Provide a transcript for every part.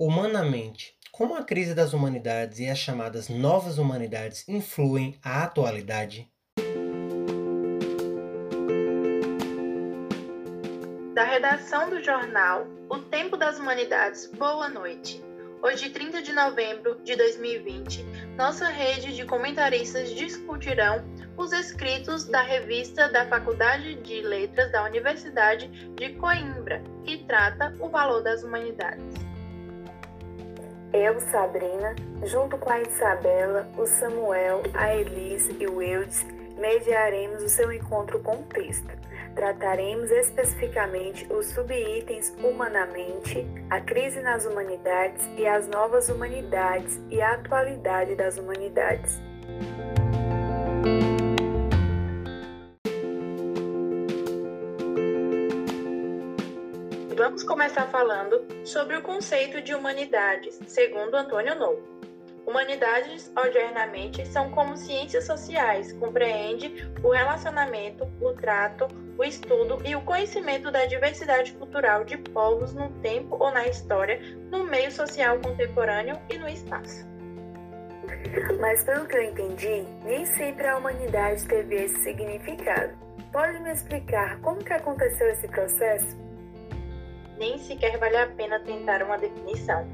Humanamente, como a crise das humanidades e as chamadas novas humanidades influem a atualidade? Da redação do jornal O Tempo das Humanidades, boa noite. Hoje, 30 de novembro de 2020, nossa rede de comentaristas discutirão os escritos da revista da Faculdade de Letras da Universidade de Coimbra, que trata o valor das humanidades. Eu, Sabrina, junto com a Isabela, o Samuel, a Elise e o Eudes, mediaremos o seu encontro com o texto. Trataremos especificamente os subitens humanamente, a crise nas humanidades e as novas humanidades e a atualidade das humanidades. Vamos começar falando sobre o conceito de humanidades, segundo Antônio Novo. Humanidades, ordinariamente, são como ciências sociais, compreende o relacionamento, o trato, o estudo e o conhecimento da diversidade cultural de povos no tempo ou na história, no meio social contemporâneo e no espaço. Mas pelo que eu entendi, nem sempre a humanidade teve esse significado. Pode me explicar como que aconteceu esse processo? Nem sequer vale a pena tentar uma definição.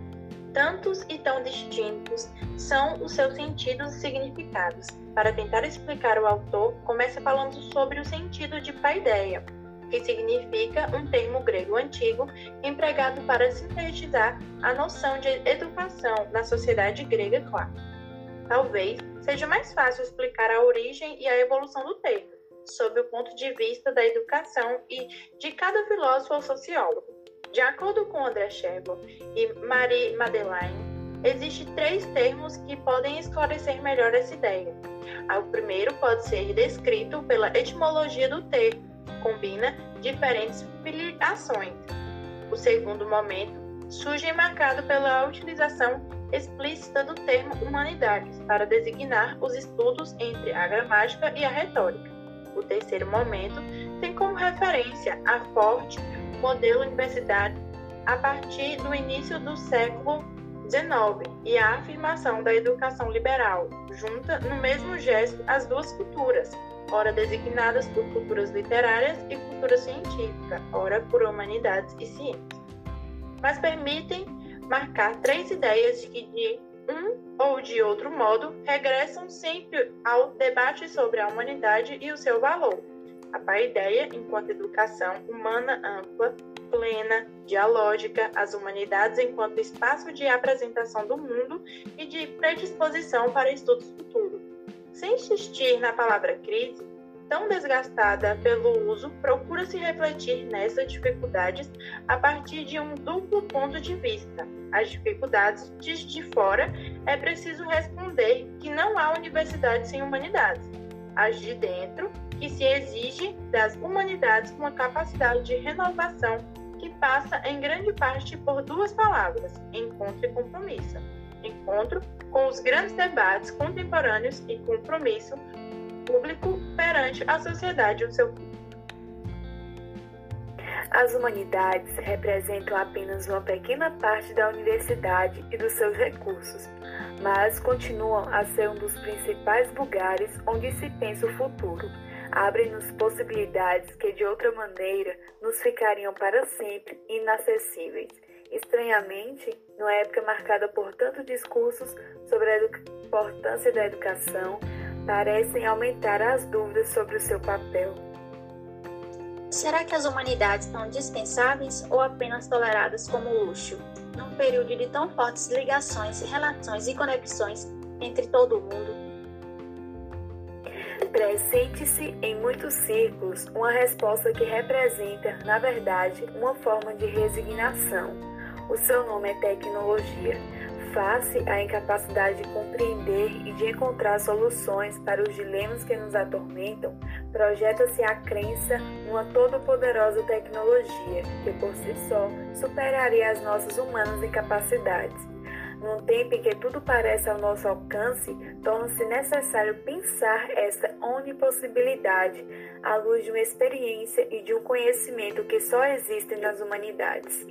Tantos e tão distintos são os seus sentidos e significados. Para tentar explicar o autor, começa falando sobre o sentido de paideia, que significa um termo grego antigo empregado para sintetizar a noção de educação na sociedade grega clássica. Talvez seja mais fácil explicar a origem e a evolução do termo, sob o ponto de vista da educação e de cada filósofo ou sociólogo. De acordo com André Sherbo e Marie Madeleine, existem três termos que podem esclarecer melhor essa ideia. O primeiro pode ser descrito pela etimologia do termo, combina diferentes filiações. O segundo momento surge marcado pela utilização explícita do termo humanidades para designar os estudos entre a gramática e a retórica. O terceiro momento tem como referência a forte modelo universitário a partir do início do século XIX e a afirmação da educação liberal, junta no mesmo gesto as duas culturas, ora designadas por culturas literárias e cultura científica, ora por humanidades e ciências. Mas permitem marcar três ideias de que, de um ou de outro modo, regressam sempre ao debate sobre a humanidade e o seu valor a paideia enquanto educação humana ampla, plena, dialógica, as humanidades enquanto espaço de apresentação do mundo e de predisposição para estudos futuros. Sem insistir na palavra crise, tão desgastada pelo uso, procura-se refletir nessas dificuldades a partir de um duplo ponto de vista. As dificuldades de fora é preciso responder que não há universidade sem humanidades. As de dentro que se exige das humanidades uma capacidade de renovação que passa em grande parte por duas palavras: encontro e compromisso. Encontro com os grandes debates contemporâneos e compromisso público perante a sociedade e o seu. As humanidades representam apenas uma pequena parte da universidade e dos seus recursos, mas continuam a ser um dos principais lugares onde se pensa o futuro abrem-nos possibilidades que de outra maneira nos ficariam para sempre inacessíveis. Estranhamente, numa época marcada por tantos discursos sobre a importância da educação, parecem aumentar as dúvidas sobre o seu papel. Será que as humanidades são dispensáveis ou apenas toleradas como luxo, num período de tão fortes ligações, relações e conexões entre todo o mundo? Presente-se em muitos círculos uma resposta que representa, na verdade, uma forma de resignação. O seu nome é tecnologia. Face à incapacidade de compreender e de encontrar soluções para os dilemas que nos atormentam, projeta-se a crença numa todo-poderosa tecnologia que, por si só, superaria as nossas humanas incapacidades num tempo em que tudo parece ao nosso alcance, torna-se necessário pensar essa onipossibilidade à luz de uma experiência e de um conhecimento que só existem nas humanidades.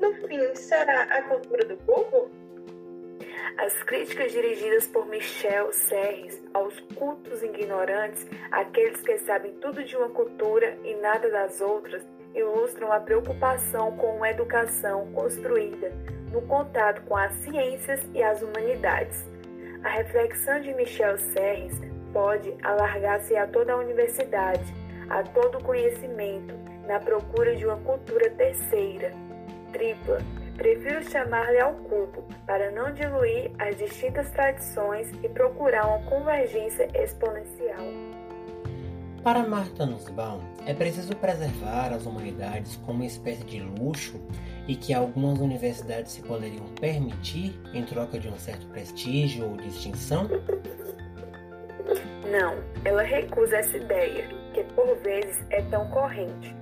No fim, será a cultura do povo? As críticas dirigidas por Michel Serres aos cultos ignorantes, aqueles que sabem tudo de uma cultura e nada das outras, ilustram a preocupação com uma educação construída no contato com as ciências e as humanidades. A reflexão de Michel Serres pode alargar-se a toda a universidade, a todo o conhecimento, na procura de uma cultura terceira, tripla, Prefiro chamar-lhe ao cubo, para não diluir as distintas tradições e procurar uma convergência exponencial. Para Martha Nussbaum, é preciso preservar as humanidades como uma espécie de luxo e que algumas universidades se poderiam permitir em troca de um certo prestígio ou distinção? Não, ela recusa essa ideia, que por vezes é tão corrente.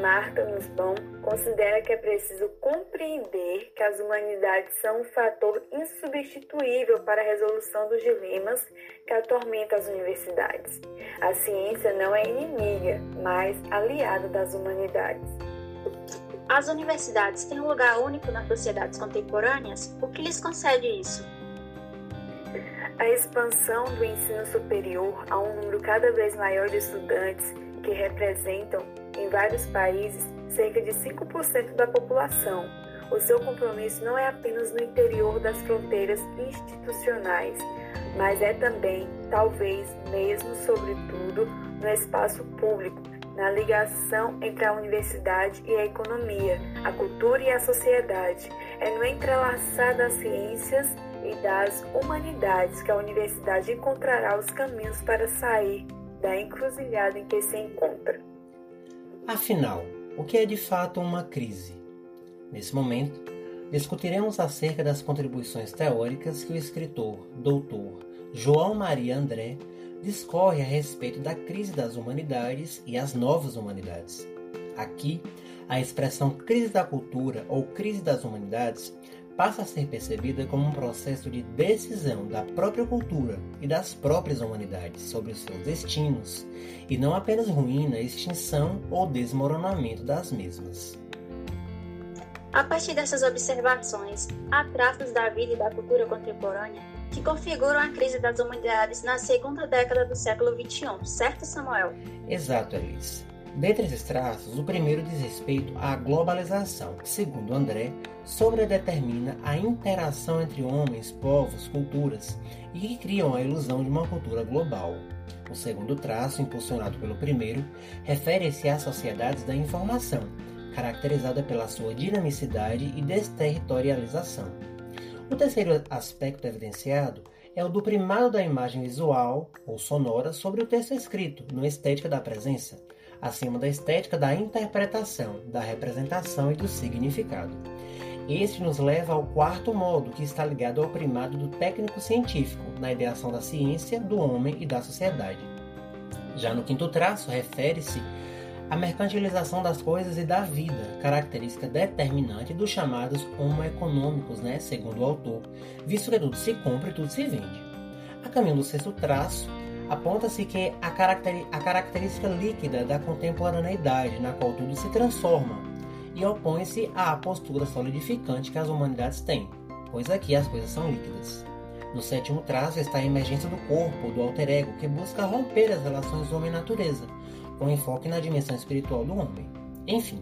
Marta Nussbaum considera que é preciso compreender que as humanidades são um fator insubstituível para a resolução dos dilemas que atormentam as universidades. A ciência não é inimiga, mas aliada das humanidades. As universidades têm um lugar único nas sociedades contemporâneas? O que lhes concede isso? A expansão do ensino superior a um número cada vez maior de estudantes que representam em vários países cerca de 5% da população. O seu compromisso não é apenas no interior das fronteiras institucionais, mas é também, talvez mesmo sobretudo, no espaço público, na ligação entre a universidade e a economia, a cultura e a sociedade. É no entrelaçar das ciências e das humanidades que a universidade encontrará os caminhos para sair da encruzilhada em que se encontra. Afinal, o que é de fato uma crise? Nesse momento, discutiremos acerca das contribuições teóricas que o escritor, doutor João Maria André discorre a respeito da crise das humanidades e as novas humanidades. Aqui, a expressão crise da cultura ou crise das humanidades passa a ser percebida como um processo de decisão da própria cultura e das próprias humanidades sobre os seus destinos, e não apenas ruína, extinção ou desmoronamento das mesmas. A partir dessas observações, há traços da vida e da cultura contemporânea que configuram a crise das humanidades na segunda década do século XXI, certo, Samuel? Exato, Alice. Dentre esses traços, o primeiro diz respeito à globalização, que, segundo André, sobredetermina a interação entre homens, povos, culturas e que criam a ilusão de uma cultura global. O segundo traço, impulsionado pelo primeiro, refere-se às sociedades da informação, caracterizada pela sua dinamicidade e desterritorialização. O terceiro aspecto evidenciado é o do primado da imagem visual ou sonora sobre o texto escrito, no Estética da Presença, acima da estética da interpretação, da representação e do significado. Este nos leva ao quarto modo, que está ligado ao primado do técnico científico, na ideação da ciência, do homem e da sociedade. Já no quinto traço, refere-se à mercantilização das coisas e da vida, característica determinante dos chamados homo econômicos, né, segundo o autor, visto que tudo se compra e tudo se vende. A caminho do sexto traço, aponta-se que a, a característica líquida da contemporaneidade, na qual tudo se transforma, e opõe-se à postura solidificante que as humanidades têm, pois aqui as coisas são líquidas. No sétimo traço está a emergência do corpo, do alter ego, que busca romper as relações homem-natureza, com enfoque na dimensão espiritual do homem. Enfim,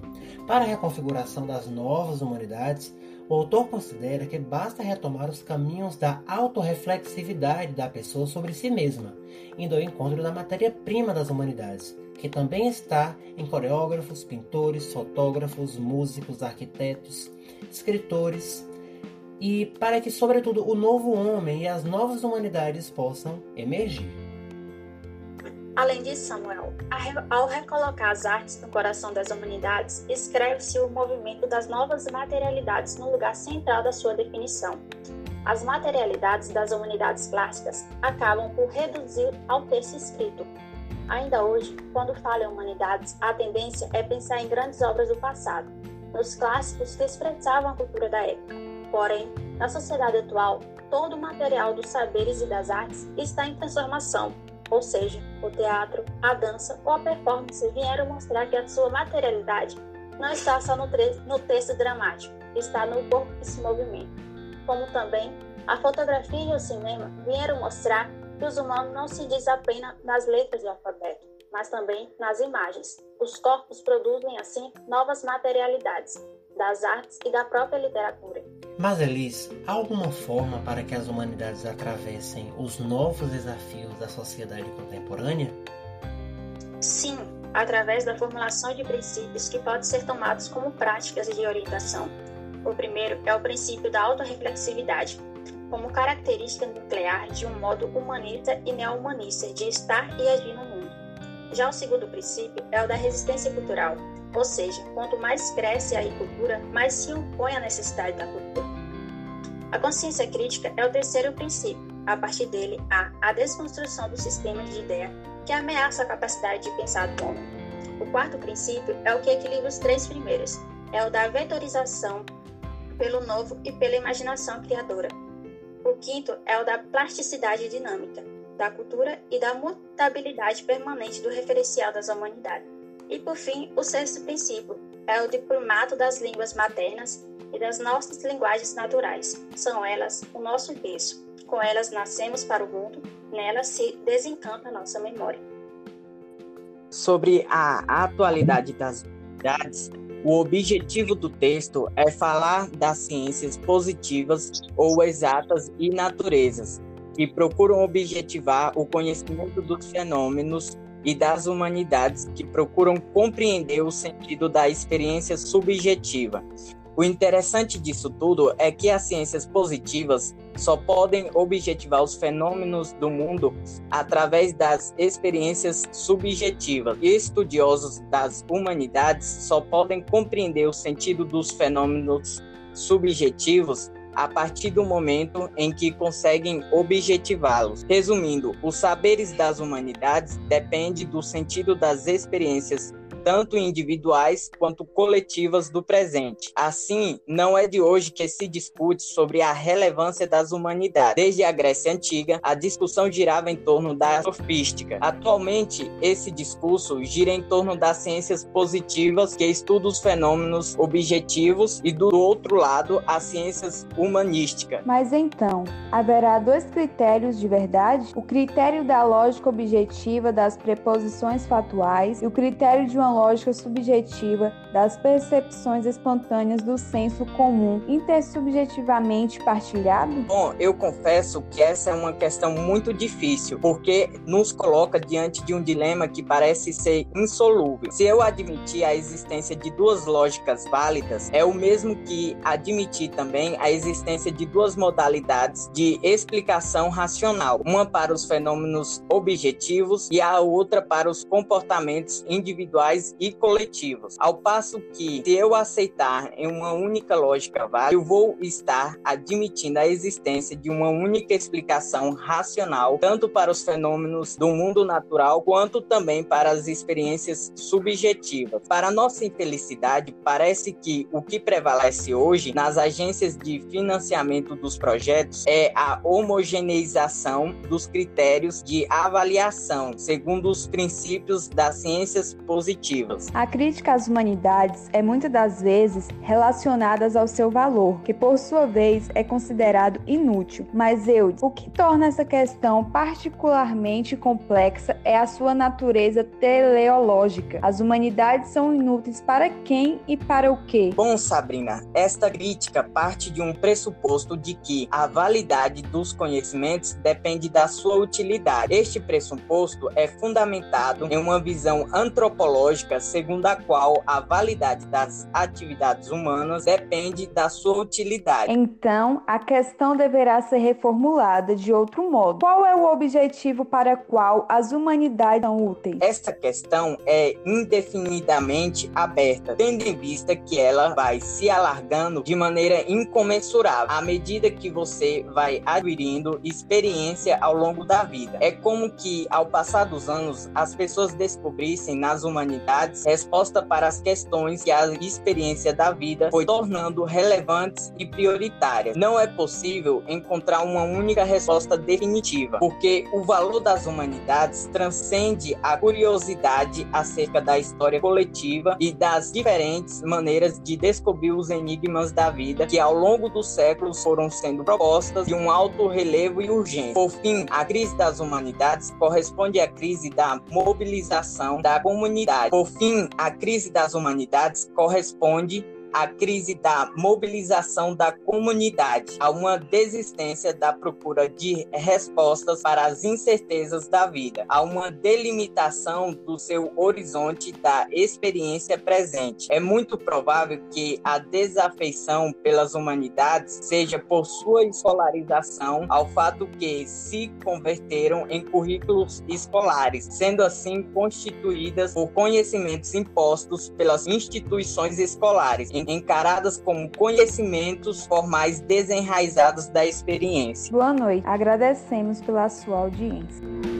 para a reconfiguração das novas humanidades, o autor considera que basta retomar os caminhos da autorreflexividade da pessoa sobre si mesma, indo ao encontro da matéria-prima das humanidades, que também está em coreógrafos, pintores, fotógrafos, músicos, arquitetos, escritores, e para que, sobretudo, o novo homem e as novas humanidades possam emergir. Além disso, Samuel, ao recolocar as artes no coração das humanidades, escreve-se o movimento das novas materialidades no lugar central da sua definição. As materialidades das humanidades clássicas acabam por reduzir ao texto escrito. Ainda hoje, quando fala em humanidades, a tendência é pensar em grandes obras do passado, nos clássicos que expressavam a cultura da época. Porém, na sociedade atual, todo o material dos saberes e das artes está em transformação ou seja, o teatro, a dança ou a performance vieram mostrar que a sua materialidade não está só no, no texto dramático, está no corpo que se movimenta. Como também a fotografia e o cinema vieram mostrar que os humanos não se diz apenas nas letras do alfabeto, mas também nas imagens. Os corpos produzem, assim, novas materialidades das artes e da própria literatura. Mas, Elis, há alguma forma para que as humanidades atravessem os novos desafios da sociedade contemporânea? Sim, através da formulação de princípios que podem ser tomados como práticas de orientação. O primeiro é o princípio da autorreflexividade, como característica nuclear de um modo humanista e neo-humanista de estar e agir no mundo. Já o segundo princípio é o da resistência cultural, ou seja, quanto mais cresce a cultura, mais se opõe à necessidade da cultura. A consciência crítica é o terceiro princípio. A partir dele, há a desconstrução do sistema de ideia que ameaça a capacidade de pensar do homem. O quarto princípio é o que equilibra os três primeiros, é o da vetorização pelo novo e pela imaginação criadora. O quinto é o da plasticidade dinâmica, da cultura e da mutabilidade permanente do referencial das humanidades. E por fim, o sexto princípio é o diplomato das línguas maternas e das nossas linguagens naturais. São elas o nosso berço. Com elas nascemos para o mundo, nelas se desencanta nossa memória. Sobre a atualidade das humanidades, o objetivo do texto é falar das ciências positivas ou exatas e naturezas, que procuram objetivar o conhecimento dos fenômenos e das humanidades que procuram compreender o sentido da experiência subjetiva. O interessante disso tudo é que as ciências positivas só podem objetivar os fenômenos do mundo através das experiências subjetivas. E estudiosos das humanidades só podem compreender o sentido dos fenômenos subjetivos a partir do momento em que conseguem objetivá-los. Resumindo, os saberes das humanidades dependem do sentido das experiências tanto individuais quanto coletivas do presente. Assim, não é de hoje que se discute sobre a relevância das humanidades. Desde a Grécia Antiga, a discussão girava em torno da sofística. Atualmente, esse discurso gira em torno das ciências positivas, que estudam os fenômenos objetivos, e do outro lado, as ciências humanísticas. Mas então, haverá dois critérios de verdade? O critério da lógica objetiva das preposições fatuais e o critério de uma lógica subjetiva das percepções espontâneas do senso comum intersubjetivamente partilhado? Bom, eu confesso que essa é uma questão muito difícil, porque nos coloca diante de um dilema que parece ser insolúvel. Se eu admitir a existência de duas lógicas válidas, é o mesmo que admitir também a existência de duas modalidades de explicação racional, uma para os fenômenos objetivos e a outra para os comportamentos individuais e coletivos. Ao passo que, se eu aceitar em uma única lógica válida, eu vou estar admitindo a existência de uma única explicação racional, tanto para os fenômenos do mundo natural, quanto também para as experiências subjetivas. Para nossa infelicidade, parece que o que prevalece hoje nas agências de financiamento dos projetos é a homogeneização dos critérios de avaliação, segundo os princípios das ciências positivas a crítica às humanidades é muitas das vezes relacionada ao seu valor, que por sua vez é considerado inútil. Mas eu, o que torna essa questão particularmente complexa é a sua natureza teleológica. As humanidades são inúteis para quem e para o quê? Bom, Sabrina, esta crítica parte de um pressuposto de que a validade dos conhecimentos depende da sua utilidade. Este pressuposto é fundamentado em uma visão antropológica segundo a qual a validade das atividades humanas depende da sua utilidade. Então, a questão deverá ser reformulada de outro modo. Qual é o objetivo para o qual as humanidades são úteis? Esta questão é indefinidamente aberta, tendo em vista que ela vai se alargando de maneira incomensurável à medida que você vai adquirindo experiência ao longo da vida. É como que, ao passar dos anos, as pessoas descobrissem nas humanidades humanidades resposta para as questões que a experiência da vida foi tornando relevantes e prioritárias. Não é possível encontrar uma única resposta definitiva, porque o valor das humanidades transcende a curiosidade acerca da história coletiva e das diferentes maneiras de descobrir os enigmas da vida que ao longo dos séculos foram sendo propostas de um alto relevo e urgente. Por fim, a crise das humanidades corresponde à crise da mobilização da comunidade. Por fim, a crise das humanidades corresponde a crise da mobilização da comunidade, a uma desistência da procura de respostas para as incertezas da vida, a uma delimitação do seu horizonte da experiência presente. É muito provável que a desafeição pelas humanidades seja por sua escolarização ao fato que se converteram em currículos escolares, sendo assim constituídas por conhecimentos impostos pelas instituições escolares encaradas como conhecimentos formais desenraizados da experiência. Boa noite, agradecemos pela sua audiência.